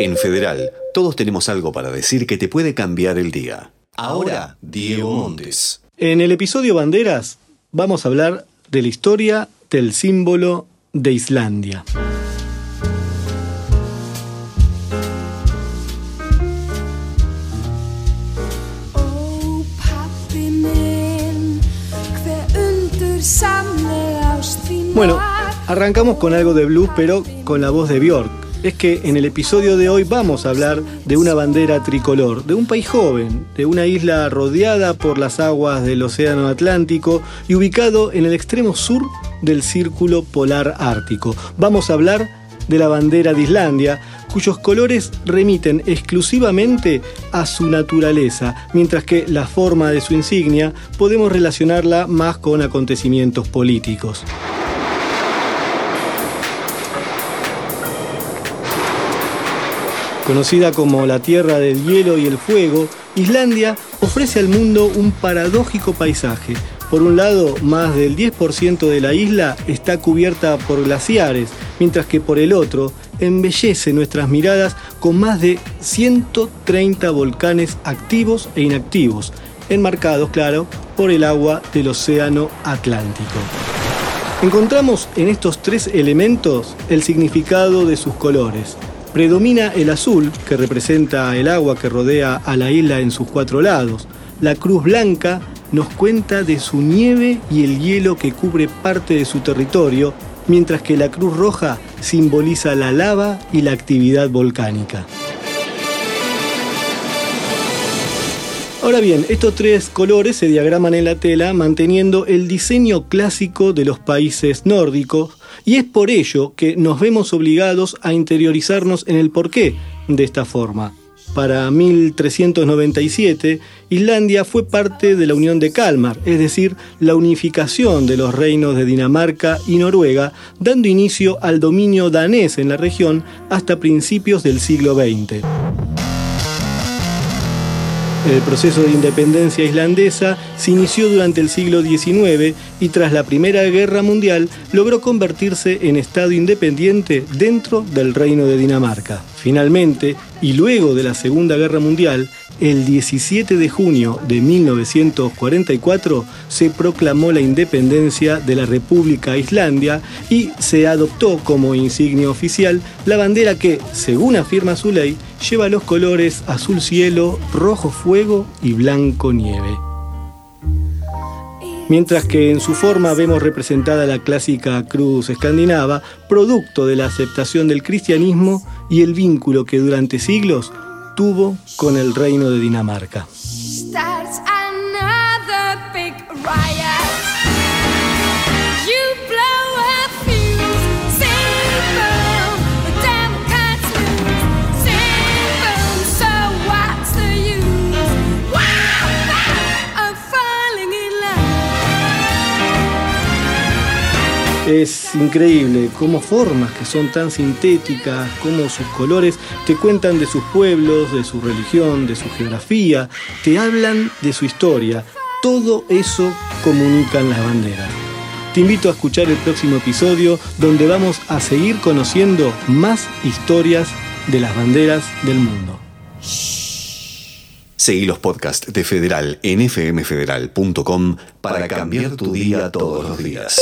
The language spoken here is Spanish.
En Federal, todos tenemos algo para decir que te puede cambiar el día. Ahora, Diego Montes. En el episodio Banderas vamos a hablar de la historia del símbolo de Islandia. Bueno, arrancamos con algo de blues, pero con la voz de Björk. Es que en el episodio de hoy vamos a hablar de una bandera tricolor, de un país joven, de una isla rodeada por las aguas del Océano Atlántico y ubicado en el extremo sur del Círculo Polar Ártico. Vamos a hablar de la bandera de Islandia, cuyos colores remiten exclusivamente a su naturaleza, mientras que la forma de su insignia podemos relacionarla más con acontecimientos políticos. Conocida como la Tierra del Hielo y el Fuego, Islandia ofrece al mundo un paradójico paisaje. Por un lado, más del 10% de la isla está cubierta por glaciares, mientras que por el otro, embellece nuestras miradas con más de 130 volcanes activos e inactivos, enmarcados, claro, por el agua del Océano Atlántico. Encontramos en estos tres elementos el significado de sus colores. Predomina el azul, que representa el agua que rodea a la isla en sus cuatro lados. La cruz blanca nos cuenta de su nieve y el hielo que cubre parte de su territorio, mientras que la cruz roja simboliza la lava y la actividad volcánica. Ahora bien, estos tres colores se diagraman en la tela manteniendo el diseño clásico de los países nórdicos y es por ello que nos vemos obligados a interiorizarnos en el porqué de esta forma. Para 1397, Islandia fue parte de la Unión de Kalmar, es decir, la unificación de los reinos de Dinamarca y Noruega, dando inicio al dominio danés en la región hasta principios del siglo XX. El proceso de independencia islandesa se inició durante el siglo XIX y tras la Primera Guerra Mundial logró convertirse en Estado independiente dentro del Reino de Dinamarca. Finalmente, y luego de la Segunda Guerra Mundial, el 17 de junio de 1944 se proclamó la independencia de la República Islandia y se adoptó como insignia oficial la bandera que, según afirma su ley, lleva los colores azul cielo, rojo fuego y blanco nieve. Mientras que en su forma vemos representada la clásica cruz escandinava, producto de la aceptación del cristianismo y el vínculo que durante siglos tuvo con el reino de Dinamarca. Es increíble cómo formas que son tan sintéticas, cómo sus colores te cuentan de sus pueblos, de su religión, de su geografía, te hablan de su historia. Todo eso comunican las banderas. Te invito a escuchar el próximo episodio donde vamos a seguir conociendo más historias de las banderas del mundo. Seguí los podcasts de Federal en fmfederal.com para cambiar tu día todos los días.